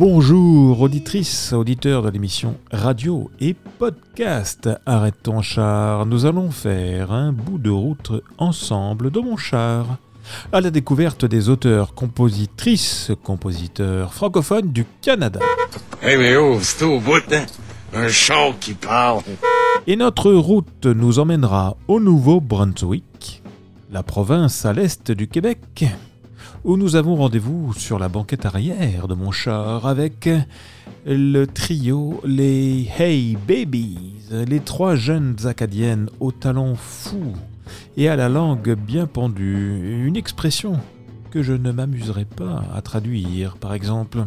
Bonjour auditrices, auditeurs de l'émission radio et podcast Arrête ton char. Nous allons faire un bout de route ensemble de mon char à la découverte des auteurs, compositrices, compositeurs francophones du Canada. Hey mais oh, c'est au bout, hein? Un char qui parle. Et notre route nous emmènera au Nouveau-Brunswick, la province à l'est du Québec, où nous avons rendez-vous sur la banquette arrière de mon char avec le trio les Hey Babies, les trois jeunes acadiennes aux talons fous et à la langue bien pendue, une expression que je ne m'amuserai pas à traduire, par exemple.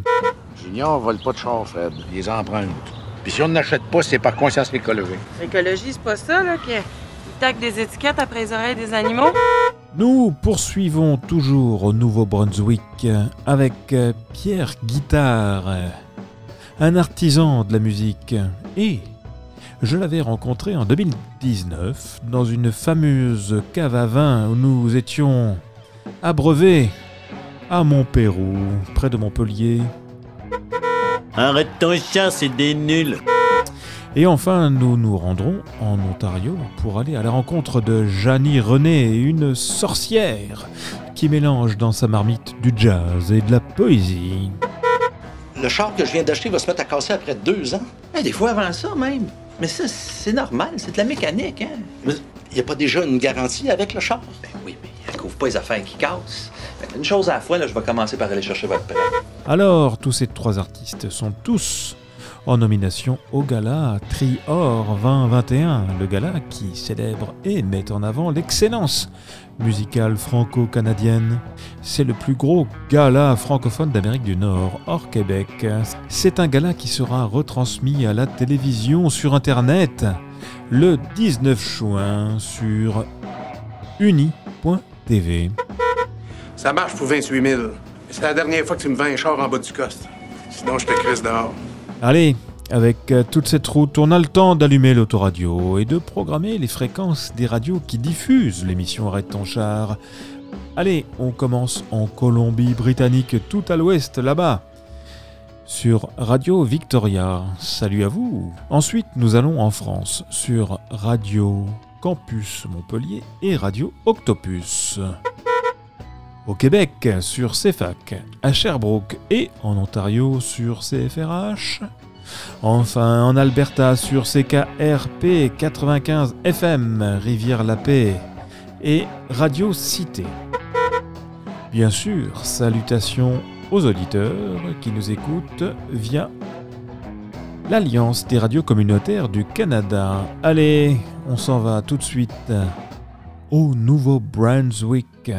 Junior vole pas de char, Fred. Il les emprunte. Puis si on n'achète pas, c'est par conscience écologique. L'écologie, c'est pas ça, là, qu'ils taquent des étiquettes après les oreilles des animaux? Nous poursuivons toujours au Nouveau-Brunswick avec Pierre Guitare, un artisan de la musique. Et je l'avais rencontré en 2019 dans une fameuse cave à vin où nous étions abreuvés à Montpérou, près de Montpellier. Arrête ton chat, c'est des nuls. Et enfin, nous nous rendrons en Ontario pour aller à la rencontre de Janie René, une sorcière qui mélange dans sa marmite du jazz et de la poésie. Le char que je viens d'acheter va se mettre à casser après deux ans. Eh, des fois avant ça même. Mais ça, c'est normal, c'est de la mécanique, hein? Mais il n'y a pas déjà une garantie avec le char? Ben oui, mais elle couvre pas les affaires qui cassent. Une chose à la fois, là, je vais commencer par aller chercher votre prêt. Alors, tous ces trois artistes sont tous en nomination au gala Trior 2021, le gala qui célèbre et met en avant l'excellence musicale franco-canadienne. C'est le plus gros gala francophone d'Amérique du Nord, hors Québec. C'est un gala qui sera retransmis à la télévision sur Internet le 19 juin sur uni.tv. Ça marche pour 28 000. Mais c'est la dernière fois que tu me vends un char en bas du coste. Sinon, je te crisse dehors. Allez, avec euh, toute cette route, on a le temps d'allumer l'autoradio et de programmer les fréquences des radios qui diffusent l'émission Arrête ton char. Allez, on commence en Colombie-Britannique, tout à l'ouest, là-bas, sur Radio Victoria. Salut à vous. Ensuite, nous allons en France, sur Radio Campus Montpellier et Radio Octopus. Au Québec, sur CFAC, à Sherbrooke et en Ontario sur CFRH. Enfin, en Alberta, sur CKRP 95 FM, Rivière-la-Paix et Radio Cité. Bien sûr, salutations aux auditeurs qui nous écoutent via l'Alliance des radios communautaires du Canada. Allez, on s'en va tout de suite au Nouveau-Brunswick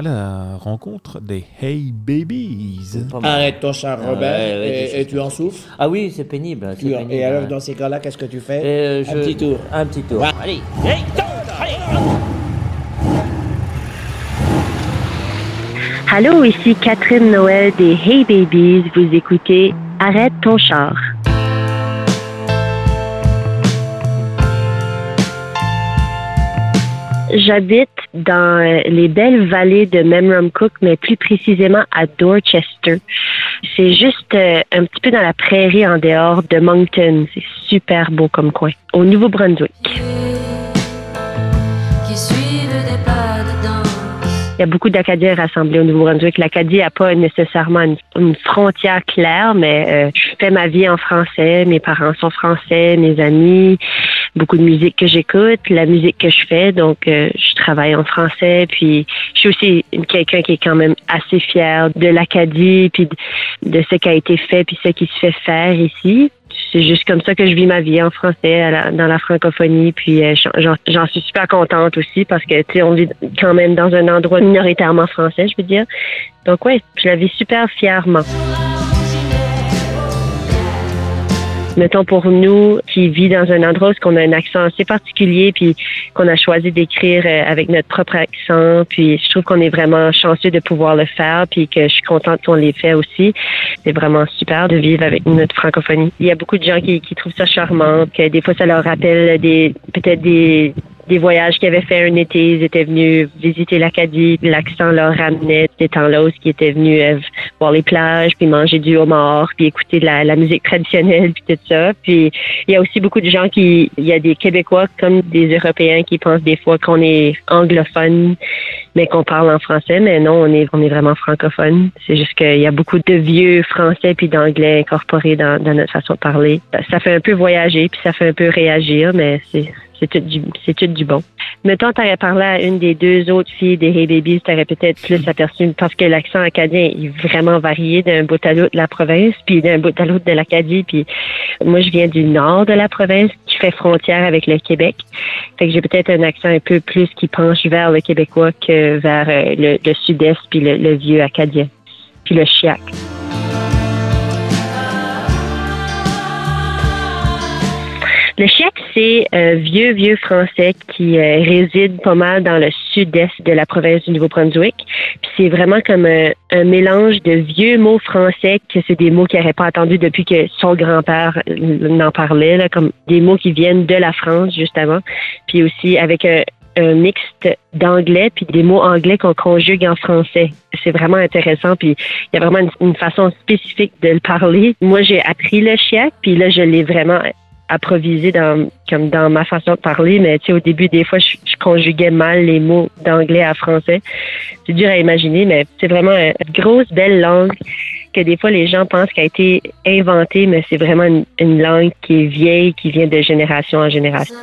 à la rencontre des Hey Babies. Arrête ton char, Robert, Ouais, ouais, et, tu en souffres? Ah oui, c'est pénible. c'est Tu- pénible, et alors, dans ces cas-là, qu'est-ce que tu fais? Euh, Un petit tour. Un petit tour. Ouais. Allez, hey, allez. Allô, ici Catherine Noël des Hey Babies. Vous écoutez Arrête ton char. J'habite dans euh, les belles vallées de Memramcook, mais plus précisément à Dorchester. C'est juste euh, un petit peu dans la prairie en dehors de Moncton. C'est super beau comme coin. Au Nouveau-Brunswick. Il y a beaucoup d'Acadiens rassemblés au Nouveau-Brunswick. L'Acadie n'a pas nécessairement une, frontière claire, mais euh, je fais ma vie en français. Mes parents sont français, mes amis, beaucoup de musique que j'écoute, la musique que je fais. Donc, euh, je travaille en français. Puis, je suis aussi quelqu'un qui est quand même assez fier de l'Acadie, puis de, de ce qui a été fait, puis ce qui se fait faire ici. C'est juste comme ça que je vis ma vie en français, dans la francophonie. Puis euh, j'en- j'en suis super contente aussi parce que tu sais, on vit quand même dans un endroit minoritairement français, je veux dire. Donc ouais, je la vis super fièrement. Mettons pour nous qui vit dans un endroit où on a un accent assez particulier, puis qu'on a choisi d'écrire euh, avec notre propre accent, puis je trouve qu'on est vraiment chanceux de pouvoir le faire, puis que je suis contente qu'on l'ait fait aussi. C'est vraiment super de vivre avec notre francophonie. Il y a beaucoup de gens qui, qui trouvent ça charmant, que des fois ça leur rappelle des peut-être des des voyages qu'ils avaient fait un été, ils étaient venus visiter l'Acadie, l'accent leur ramenait des temps-là où ils étaient venus euh, voir les plages, puis manger du homard, puis écouter de la, musique traditionnelle, puis tout ça. Puis il y a aussi beaucoup de gens qui, il y a des Québécois comme des Européens qui pensent des fois qu'on est anglophone, mais qu'on parle en français, mais non, on est, on est vraiment francophone. C'est juste qu'il y a beaucoup de vieux français puis d'anglais incorporés dans notre façon de parler. Ça fait un peu voyager, puis ça fait un peu réagir, mais c'est c'est tout du tout du bon. Mettons, t'aurais parlé à une des deux autres filles des Hey Babies, t'aurais peut-être plus aperçu parce que l'accent acadien est vraiment varié d'un bout à l'autre de la province, puis d'un bout à l'autre de l'Acadie. Puis moi, je viens du nord de la province qui fait frontière avec le Québec. Fait que j'ai peut-être un accent un peu plus qui penche vers le québécois que vers euh, le, le sud-est puis le, le vieux acadien, puis le chiac. Le chiac, c'est un vieux, vieux français qui euh, réside pas mal dans le sud-est de la province du Nouveau-Brunswick. Puis c'est vraiment comme un, un mélange de vieux mots français que c'est des mots qu'il n'aurait pas entendus depuis que son grand-père n'en parlait, là, comme des mots qui viennent de la France, justement. Puis aussi avec un, mixte d'anglais puis des mots anglais qu'on conjugue en français. C'est vraiment intéressant puis il y a vraiment une, une façon spécifique de le parler. Moi, j'ai appris le chiac puis là, je l'ai vraiment improvisé dans comme dans ma façon de parler, mais tu sais, au début, des fois, je, je conjuguais mal les mots d'anglais à français. C'est dur à imaginer, mais c'est vraiment une grosse, belle langue que des fois, les gens pensent qu'elle a été inventée, mais c'est vraiment une, une langue qui est vieille, qui vient de génération en génération.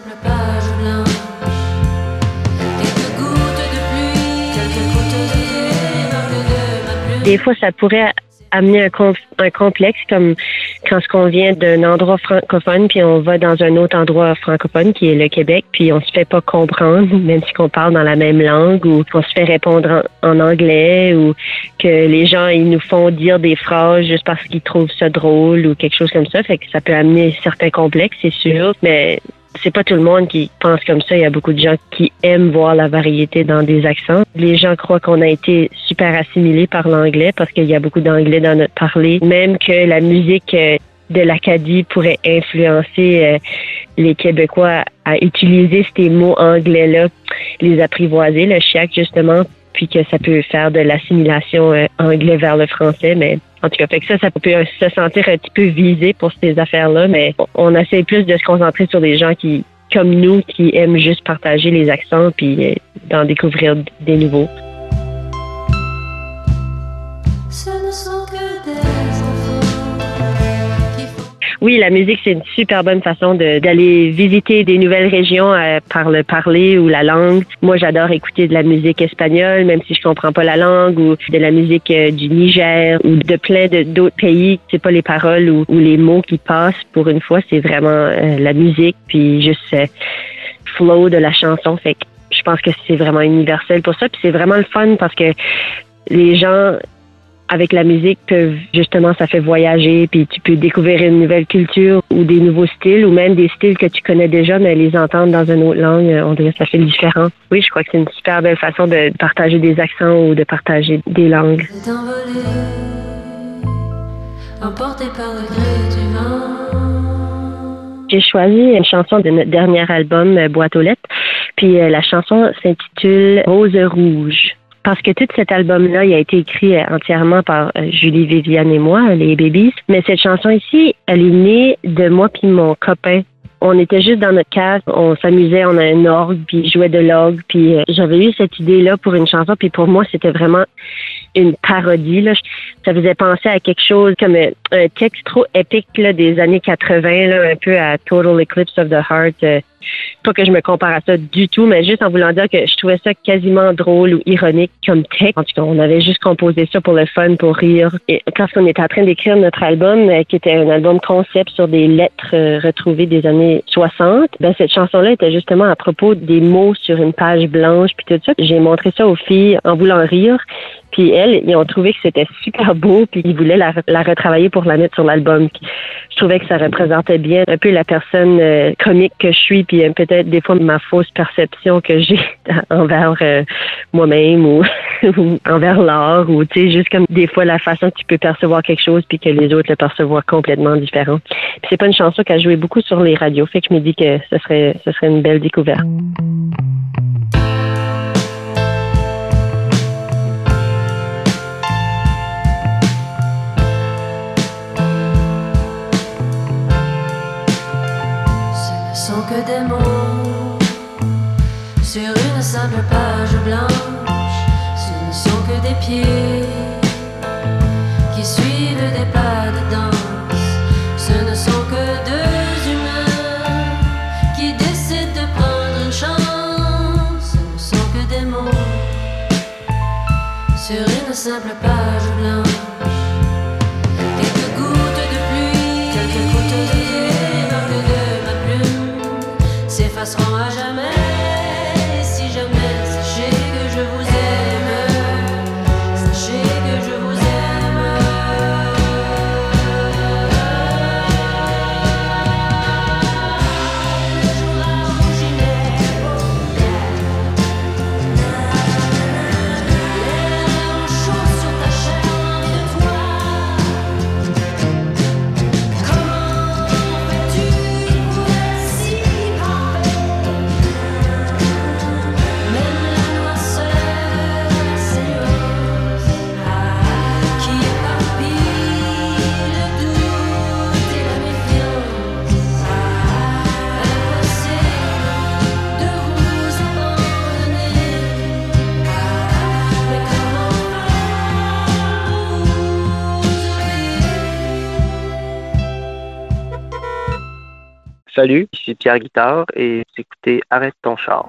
Des fois, ça pourrait amener un, conf- un complexe comme quand qu'on vient d'un endroit francophone puis on va dans un autre endroit francophone qui est le Québec puis on se fait pas comprendre même si qu'on parle dans la même langue ou qu'on se fait répondre en, en anglais ou que les gens ils nous font dire des phrases juste parce qu'ils trouvent ça drôle ou quelque chose comme ça. Fait que ça peut amener certains complexes c'est sûr mais c'est pas tout le monde qui pense comme ça. Il y a beaucoup de gens qui aiment voir la variété dans des accents. Les gens croient qu'on a été super assimilés par l'anglais parce qu'il y a beaucoup d'anglais dans notre parler. Même que la musique euh, de l'Acadie pourrait influencer euh, les Québécois à utiliser ces mots anglais-là, les apprivoiser, le chiac justement, puis que ça peut faire de l'assimilation euh, anglais vers le français, mais en tout cas, fait que ça, ça peut se sentir un petit peu visé pour ces affaires-là, mais on essaie plus de se concentrer sur des gens qui, comme nous, qui aiment juste partager les accents puis euh, d'en découvrir des nouveaux. Oui, la musique, c'est une super bonne façon d'aller visiter des nouvelles régions euh, par le parler ou la langue. Moi, j'adore écouter de la musique espagnole, même si je comprends pas la langue, ou de la musique euh, du Niger ou de plein d'autres pays. C'est pas les paroles ou, les mots qui passent pour une fois, c'est vraiment euh, la musique, puis juste flow de la chanson. Fait que je pense que c'est vraiment universel pour ça. Puis c'est vraiment le fun parce que les gens avec la musique justement ça fait voyager puis tu peux découvrir une nouvelle culture ou des nouveaux styles ou même des styles que tu connais déjà mais les entendre dans une autre langue euh, on dirait que ça fait différent. Oui, je crois que c'est une super belle façon de partager des accents ou de partager des langues. s'est envolé, emporté par le gré du vent. J'ai choisi une chanson de notre dernier album euh, Boîte aux lettres puis euh, la chanson s'intitule Rose rouge. Parce que tout cet album-là, il a été écrit euh, entièrement par euh, Julie Viviane et moi, les Babies. Mais cette chanson ici, elle est née de moi puis mon copain. On était juste dans notre cave, on s'amusait, on a un orgue, puis jouait de l'orgue, puis euh, j'avais eu cette idée-là pour une chanson, puis pour moi, c'était vraiment une parodie. Là. Ça faisait penser à quelque chose comme un, un texte trop épique là, des années 80, là, un peu à Total Eclipse of the Heart. Pas que je me compare à ça du tout, mais juste en voulant dire que je trouvais ça quasiment drôle ou ironique comme texte. En tout cas, on avait juste composé ça pour le fun, pour rire. Et quand on était en train d'écrire notre album, euh, qui était un album concept sur des lettres euh, retrouvées des années 60, ben cette chanson-là était justement à propos des mots sur une page blanche puis tout ça. J'ai montré ça aux filles en voulant rire. Puis elles, ils ont trouvé que c'était super beau, puis ils voulaient la, retravailler pour la mettre sur l'album. Je trouvais que ça représentait bien un peu la personne euh, comique que je suis, puis euh, peut-être des fois ma fausse perception que j'ai envers euh, moi-même ou, ou envers l'art, ou tu sais, juste comme des fois la façon que tu peux percevoir quelque chose, puis que les autres le percevoir complètement différent. Puis c'est pas une chanson qui a joué beaucoup sur les radios, fait que je me dis que ce serait, ce serait une belle découverte. Que des mots sur une simple page blanche. Ce ne sont que des pieds qui suivent des pas de danse. Ce ne sont que deux humains qui décident de prendre une chance. Ce ne sont que des mots sur une simple page Salut, ici Pierre Guitare et vous écoutez Arrête ton char.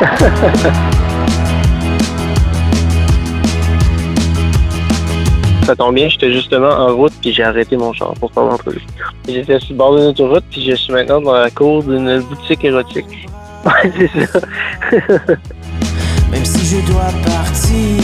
Ça tombe bien, j'étais justement en route puis j'ai arrêté mon char pour faire l'entrevue. J'étais sur le bord d'une autoroute puis je suis maintenant dans la cour d'une boutique érotique. Ouais, c'est ça. Même si je dois partir.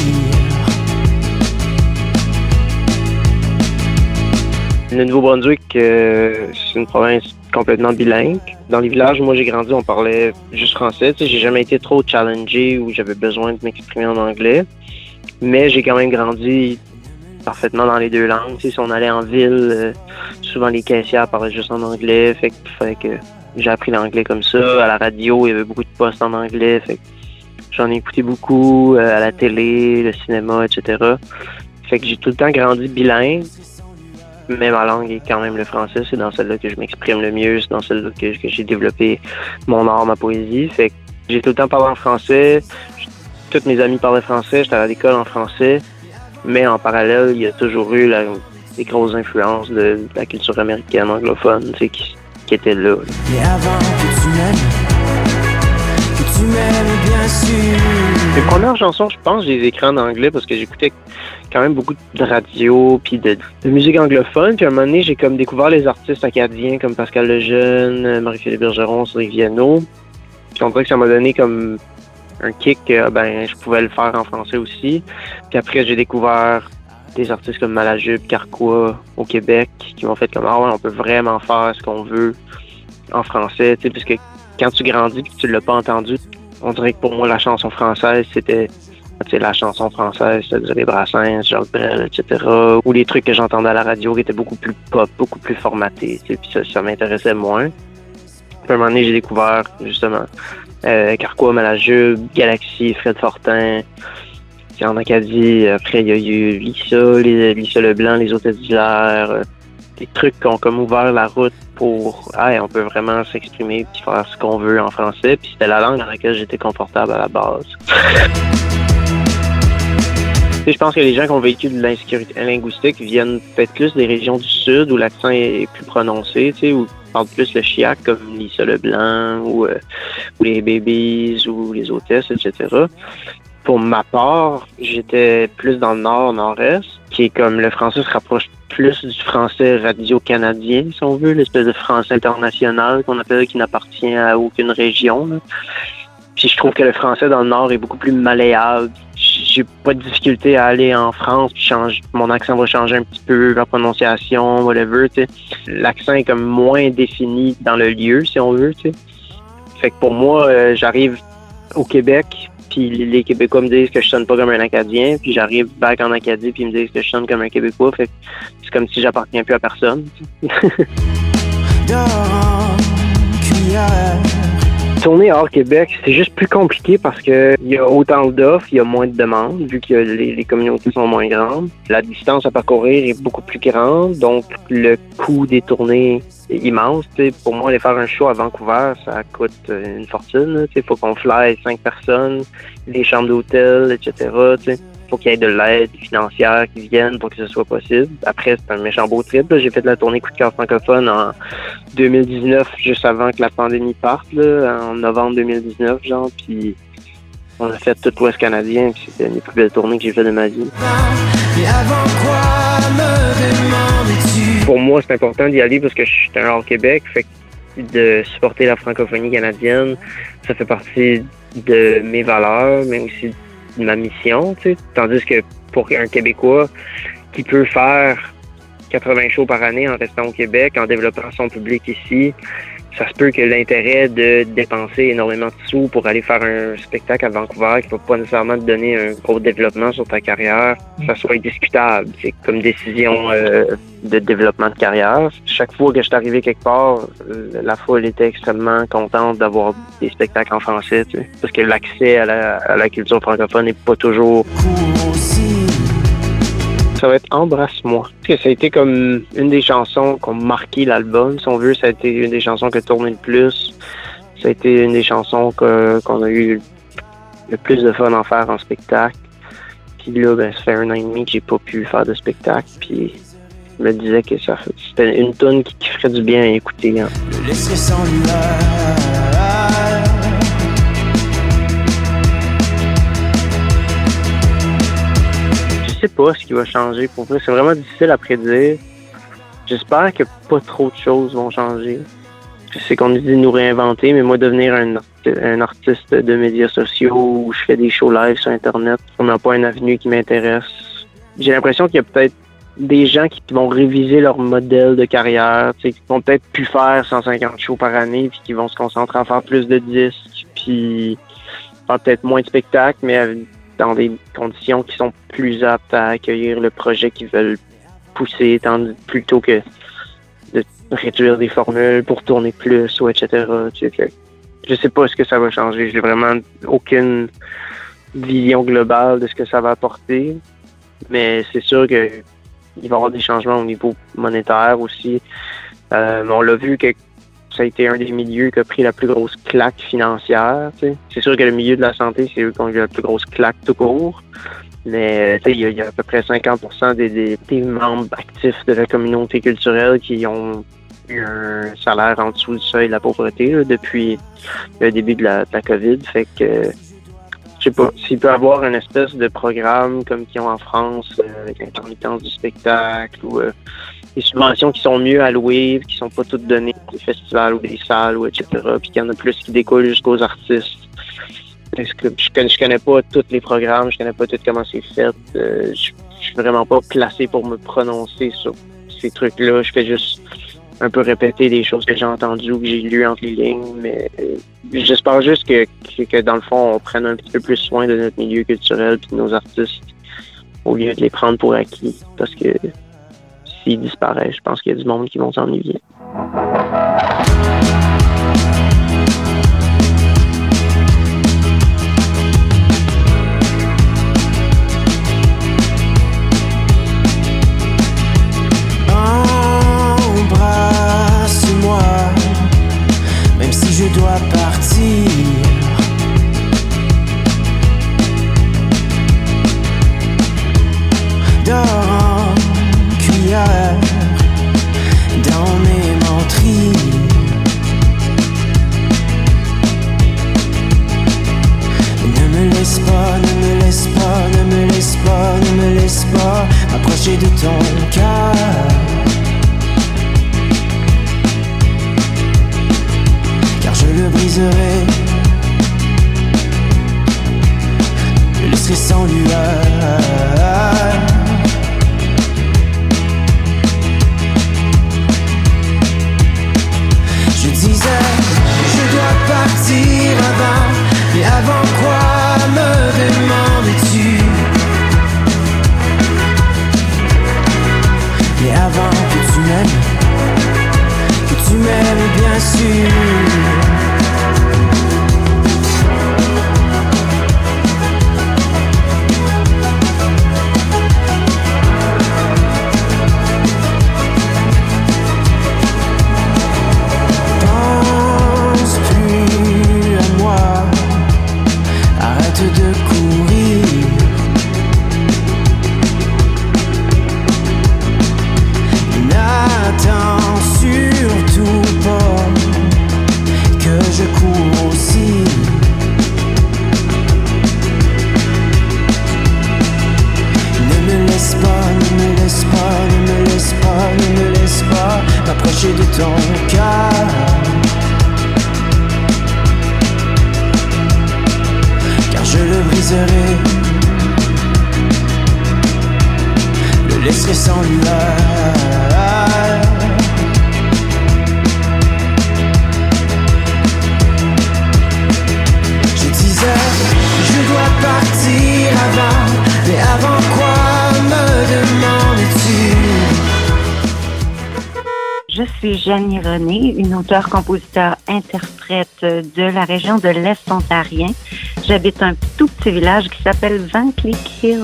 Le Nouveau-Brunswick, euh, c'est une province complètement bilingue. Dans les villages moi j'ai grandi, on parlait juste français. J'ai jamais été trop challengé ou j'avais besoin de m'exprimer en anglais. Mais j'ai quand même grandi parfaitement dans les deux langues. Si on allait en ville, euh, souvent les caissières parlaient juste en anglais. Fait que, j'ai appris l'anglais comme ça. À la radio, il y avait beaucoup de postes en anglais. J'en ai écouté beaucoup euh, à la télé, le cinéma, etc. Fait que j'ai tout le temps grandi bilingue mais ma langue est quand même le français. C'est dans celle-là que je m'exprime le mieux. C'est dans celle-là que, j'ai développé mon art, ma poésie. J'ai tout le temps parlé en français. Toutes mes amis parlaient français. J'étais à l'école en français. Mais en parallèle, il y a toujours eu la, des grosses influences de, la culture américaine anglophone qui, qui étaient là. Et avant que tu Mes premières chansons, je pense, j'ai les écrits en anglais parce que j'écoutais quand même beaucoup de radio puis de, musique anglophone. Puis à un moment donné, j'ai comme découvert les artistes acadiens comme Pascal Lejeune, euh, Marie-Philippe Bergeron, Cédric Viano. Puis on dirait que ça m'a donné comme un kick que ben je pouvais le faire en français aussi. Puis après, j'ai découvert des artistes comme Malajube, Carquois au Québec qui m'ont fait comme ah ouais, on peut vraiment faire ce qu'on veut en français, tu sais, parce que quand tu grandis puis que tu l'as pas entendu, on dirait que pour moi la chanson française c'était la chanson française, les Brassens, Jacques Brel, etc. Ou les trucs que j'entendais à la radio qui étaient beaucoup plus pop, beaucoup plus formatés. Puis ça, ça m'intéressait moins. À un moment donné, j'ai découvert justement euh, Carquois, Galaxy, Fred Fortin. En Acadie, après, il y a eu Lisa, Lisa Leblanc, les Hôtesses d'Hilaire. euh, des trucs qui ont comme ouvert la route on peut vraiment s'exprimer puis faire ce qu'on veut en français. Puis c'était la langue dans laquelle j'étais confortable à la base. Je pense que les gens qui ont vécu de l'insécurité linguistique viennent peut-être plus des régions du sud où l'accent est plus prononcé, tu où ils parlent plus le chiac comme Lisa Leblanc ou, euh, ou les Babies ou les hôtesses, etc. Pour ma part, j'étais plus dans le nord, nord-est, qui est comme le français se rapproche plus du français radio-canadien, si on veut, l'espèce de français international qu'on appelle, qui n'appartient à aucune région. là. Puis je trouve que le français dans le nord est beaucoup plus malléable. J'ai pas de difficulté à aller en France, puis change, mon accent va changer un petit peu, la prononciation, whatever. L'accent est comme moins défini dans le lieu, si on veut, tu sais. Fait que pour moi, euh, j'arrive au Québec, puis les Québécois me disent que je sonne pas comme un Acadien, puis j'arrive back en Acadie, puis ils me disent que je sonne comme un Québécois, fait c'est comme si j'appartiens plus à personne. Tourner hors Québec, c'est juste plus compliqué parce que il y a autant d'offres, il y a moins de demandes, vu que les, les communautés sont moins grandes. La distance à parcourir est beaucoup plus grande, donc le coût des tournées est immense. T'sais, pour moi, aller faire un show à Vancouver, ça coûte euh, une fortune. Il faut qu'on fly cinq personnes, des chambres d'hôtel, etc. t'sais. Faut qu'il y ait de l'aide financière qui vienne pour que ce soit possible. Après, c'est un méchant beau trip. là. J'ai fait la tournée Coup de cœur francophone en 2019, juste avant que la pandémie parte, là, en novembre 2019, genre, puis on a fait tout l'Ouest canadien, puis c'était une des plus belles tournées que j'ai fait de ma vie. Et avant quoi me demandes-tu? Pour moi, c'est important d'y aller parce que je suis un hors Québec, fait que de supporter la francophonie canadienne, ça fait partie de mes valeurs, mais aussi de ma mission, tu. Tandis que pour un Québécois qui peut faire 80 shows par année en restant au Québec, en développant son public ici, ça se peut que l'intérêt de dépenser énormément de sous pour aller faire un spectacle à Vancouver qui va pas nécessairement te donner un gros développement sur ta carrière, ça soit discutable. C'est comme décision euh, de développement de carrière. Chaque fois que je suis arrivé quelque part, euh, la foule était extrêmement contente d'avoir des spectacles en français, tu sais, parce que l'accès à la, à la culture francophone n'est pas toujours ça va être Embrasse-moi. Ça a été comme une des chansons qui ont marqué l'album. Si on veut, ça a été une des chansons qui a tourné le plus. Ça a été une des chansons qu'on a eu le plus de fun à faire en spectacle. Puis là, ben, ça fait un an et demi que j'ai pas pu faire de spectacle. Puis je me disais que ça c'était une tune qui, ferait du bien à écouter. hein. Sais pas ce qui va changer. Pour vrai, c'est vraiment difficile à prédire. J'espère que pas trop de choses vont changer. Sais qu'on nous dit de nous réinventer, mais moi, devenir un, un artiste de médias sociaux où je fais des shows live sur Internet, on n'a pas un avenue qui m'intéresse. J'ai l'impression qu'il y a peut-être des gens qui vont réviser leur modèle de carrière, qui vont peut-être plus faire 150 shows par année, puis qui vont se concentrer à faire plus de disques, puis faire peut-être moins de spectacles, mais dans des conditions qui sont plus aptes à accueillir le projet qu'ils veulent pousser, plutôt que de réduire des formules pour tourner plus ou etc. Je sais pas ce que ça va changer. J'ai vraiment aucune vision globale de ce que ça va apporter. Mais c'est sûr que il va y avoir des changements au niveau monétaire aussi. Euh, on l'a vu que ça a été un des milieux qui a pris la plus grosse claque financière. C'est sûr que le milieu de la santé, c'est eux qui ont eu la plus grosse claque tout court. Mais sais, il y, a- à peu près 50 des, des, membres actifs de la communauté culturelle qui ont eu un salaire en dessous du seuil de la pauvreté depuis le début de la, COVID. Fait que je sais pas, s'il peut avoir une espèce de programme comme qu'ils ont en France, euh, avec l'intermittence du spectacle ou euh, des subventions qui sont mieux allouées, qui sont pas toutes données des festivals ou des salles ou etc. Puis qu'il y en a plus qui découlent jusqu'aux artistes. Que je connais, connais pas tous les programmes, je connais pas tout comment c'est fait. Euh, je, je suis vraiment pas placé pour me prononcer sur ces trucs-là. Je fais juste un peu répéter des choses que j'ai entendues ou que j'ai lues entre les lignes. Mais euh, j'espère juste que, que, que, dans le fond, on prenne un petit peu plus soin de notre milieu culturel et de nos artistes au lieu de les prendre pour acquis. Parce que s'ils disparaissent, je pense qu'il y a du monde qui vont s'ennuyer. Le laisser sans nuage. Suis Jeanne René, une auteure-compositeur-interprète de la région de l'Est ontarien. J'habite un tout petit village qui s'appelle Van Cleek Hill.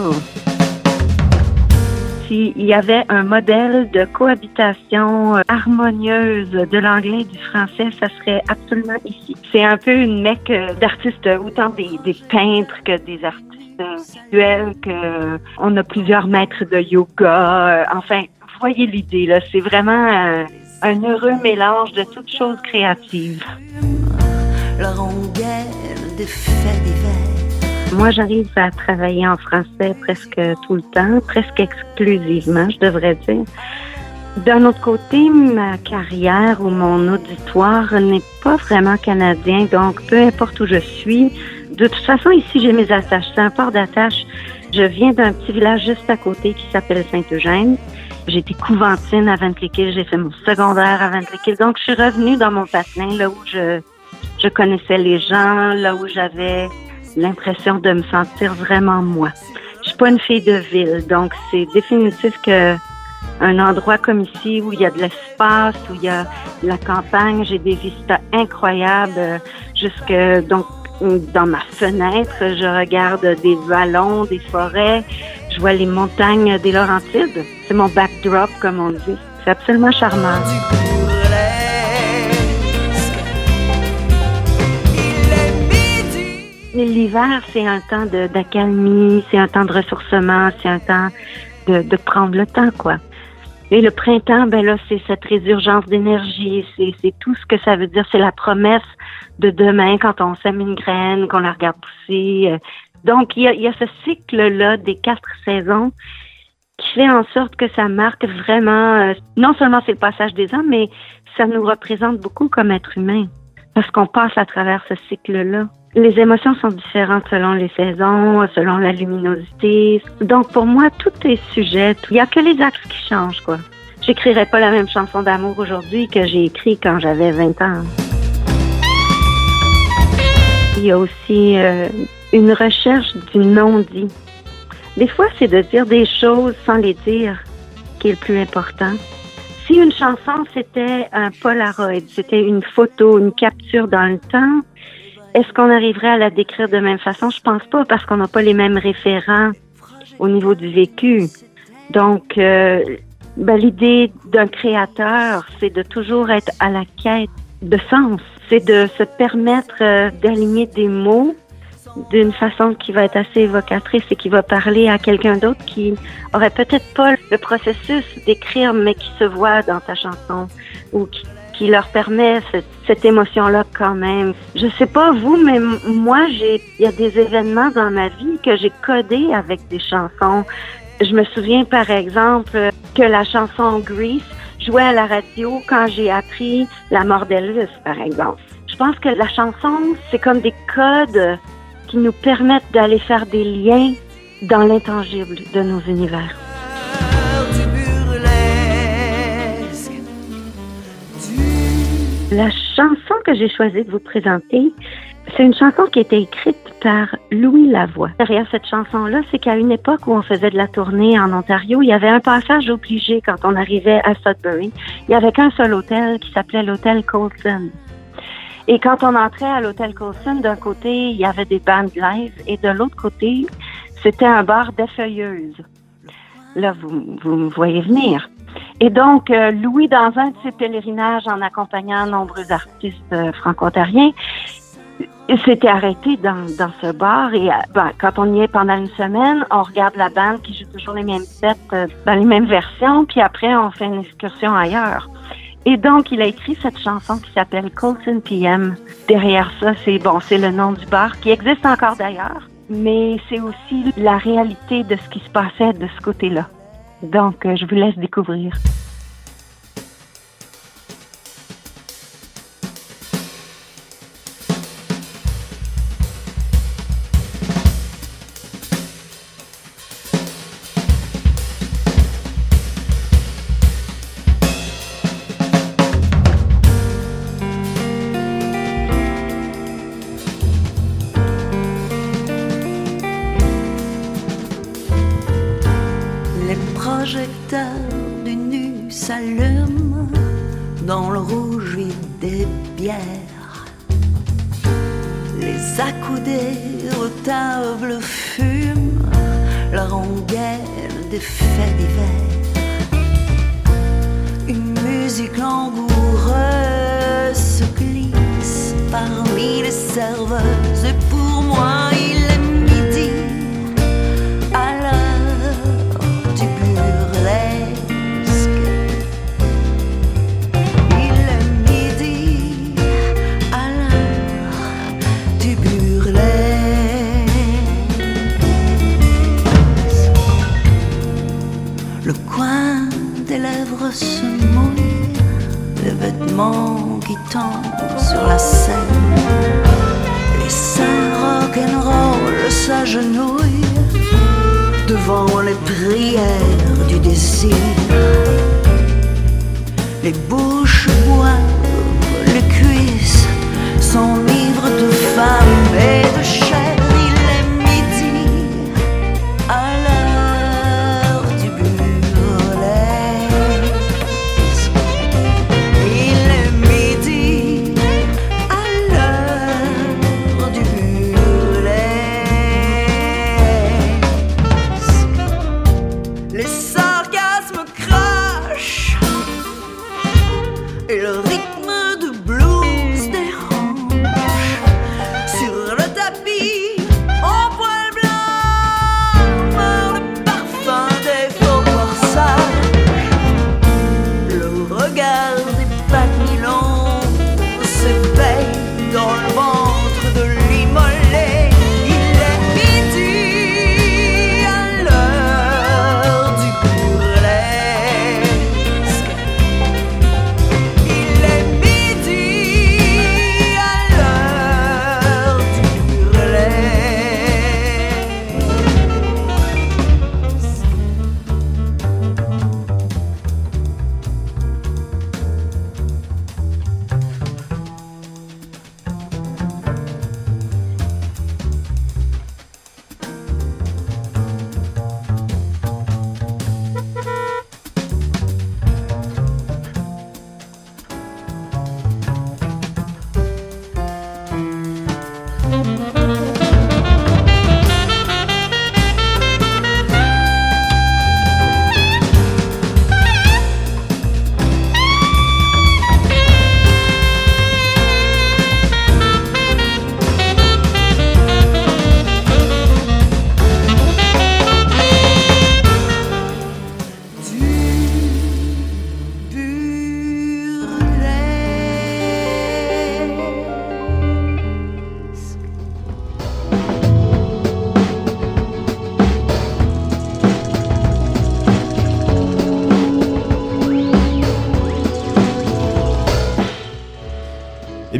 S'il y avait un modèle de cohabitation euh, harmonieuse de l'anglais et du français, ça serait absolument ici. C'est un peu une mecque euh, d'artistes, autant des, peintres que des artistes euh, visuels, que on a plusieurs maîtres de yoga. euh, Enfin, voyez l'idée, là. C'est vraiment un heureux mélange de toutes choses créatives. La rondelle faits divers. Moi, j'arrive à travailler en français presque tout le temps, presque exclusivement, je devrais dire. D'un autre côté, ma carrière ou mon auditoire n'est pas vraiment canadien, donc peu importe où je suis, de toute façon, ici, j'ai mes attaches. C'est un port d'attache. Je viens d'un petit village juste à côté qui s'appelle Saint-Eugène. J'ai été couventine à Ventliquil, j'ai fait mon secondaire à Ventliquil. Donc, je suis revenue dans mon patin, là où je, je connaissais les gens, là où j'avais l'impression de me sentir vraiment moi. Je suis pas une fille de ville, donc c'est définitif que un endroit comme ici où il y a de l'espace, où il y a la campagne, j'ai des vistas incroyables euh, jusque donc dans ma fenêtre, je regarde des vallons, des forêts, je vois les montagnes des Laurentides. C'est mon backdrop comme on dit. C'est absolument charmant. L'hiver, c'est un temps d'accalmie, c'est un temps de ressourcement, c'est un temps de, de prendre le temps, quoi. Et le printemps, ben là, c'est cette résurgence d'énergie, c'est c'est tout ce que ça veut dire, c'est la promesse de demain quand on sème une graine, qu'on la regarde pousser. Donc, il y a, ce cycle-là des quatre saisons qui fait en sorte que ça marque vraiment, euh, non seulement c'est le passage des ans, mais ça nous représente beaucoup comme être humain, parce qu'on passe à travers ce cycle-là. Les émotions sont différentes selon les saisons, selon la luminosité. Donc pour moi, tout est sujet. Il n'y a que les axes qui changent, quoi. J'écrirais pas la même chanson d'amour aujourd'hui que j'ai écrit quand j'avais 20 ans. Il y a aussi euh, une recherche du non-dit. Des fois, c'est de dire des choses sans les dire qui est le plus important. Si une chanson, c'était un Polaroid, c'était une photo, une capture dans le temps, est-ce qu'on arriverait à la décrire de même façon? Je pense pas parce qu'on n'a pas les mêmes référents au niveau du vécu. Donc, euh, ben, l'idée d'un créateur, c'est de toujours être à la quête de sens. C'est de se permettre euh, d'aligner des mots d'une façon qui va être assez évocatrice et qui va parler à quelqu'un d'autre qui aurait peut-être pas le processus d'écrire, mais qui se voit dans ta chanson ou qui, qui leur permet cette, cette émotion-là quand même. Je sais pas vous, mais moi, j'ai, il y a des événements dans ma vie que j'ai codés avec des chansons. Je me souviens, par exemple, que la chanson Grease jouait à la radio quand j'ai appris la mort d'Elvis, par exemple. Je pense que la chanson, c'est comme des codes qui nous permettent d'aller faire des liens dans l'intangible de nos univers. La chanson que j'ai choisi de vous présenter, c'est une chanson qui a été écrite par Louis Lavoie. Derrière cette chanson-là, c'est qu'à une époque où on faisait de la tournée en Ontario, il y avait un passage obligé quand on arrivait à Sudbury. Il y avait qu'un seul hôtel qui s'appelait l'hôtel Colson. Et quand on entrait à l'hôtel Colson, d'un côté, il y avait des bandes live et de l'autre côté, c'était un bar d'effeuilleuses. Là, vous, vous me voyez venir. Et donc, euh, Louis, dans un de ses pèlerinages en accompagnant nombreux artistes euh, franco-ontariens, il s'était arrêté dans, dans ce bar et euh, ben, quand on y est pendant une semaine, on regarde la bande qui joue toujours les mêmes sets euh, dans les mêmes versions, puis après on fait une excursion ailleurs. Et donc il a écrit cette chanson qui s'appelle Colton PM. Derrière ça, c'est bon, c'est le nom du bar qui existe encore d'ailleurs, mais c'est aussi la réalité de ce qui se passait de ce côté-là. Donc euh, je vous laisse découvrir. Et pour moi il est midi à l'heure du burlesque. Il est midi à l'heure du burlesque. Le coin des lèvres se mouille, les vêtements qui tombent sur la scène. Rock'n'roll s'agenouillent devant les prières du désir. Les bouches boivent, les cuisses s'enivrent de femmes et de chair.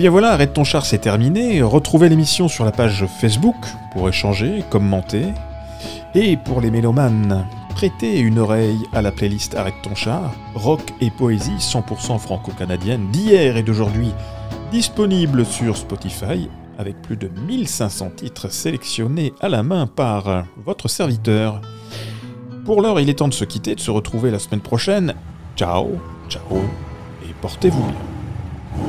Bien voilà, Arrête ton char, c'est terminé. Retrouvez l'émission sur la page Facebook pour échanger, commenter. Et pour les mélomanes, prêtez une oreille à la playlist Arrête ton char, rock et poésie 100% franco-canadienne d'hier et d'aujourd'hui, disponible sur Spotify avec plus de 1500 titres sélectionnés à la main par votre serviteur. Pour l'heure, il est temps de se quitter, de se retrouver la semaine prochaine. Ciao, ciao, et portez-vous bien.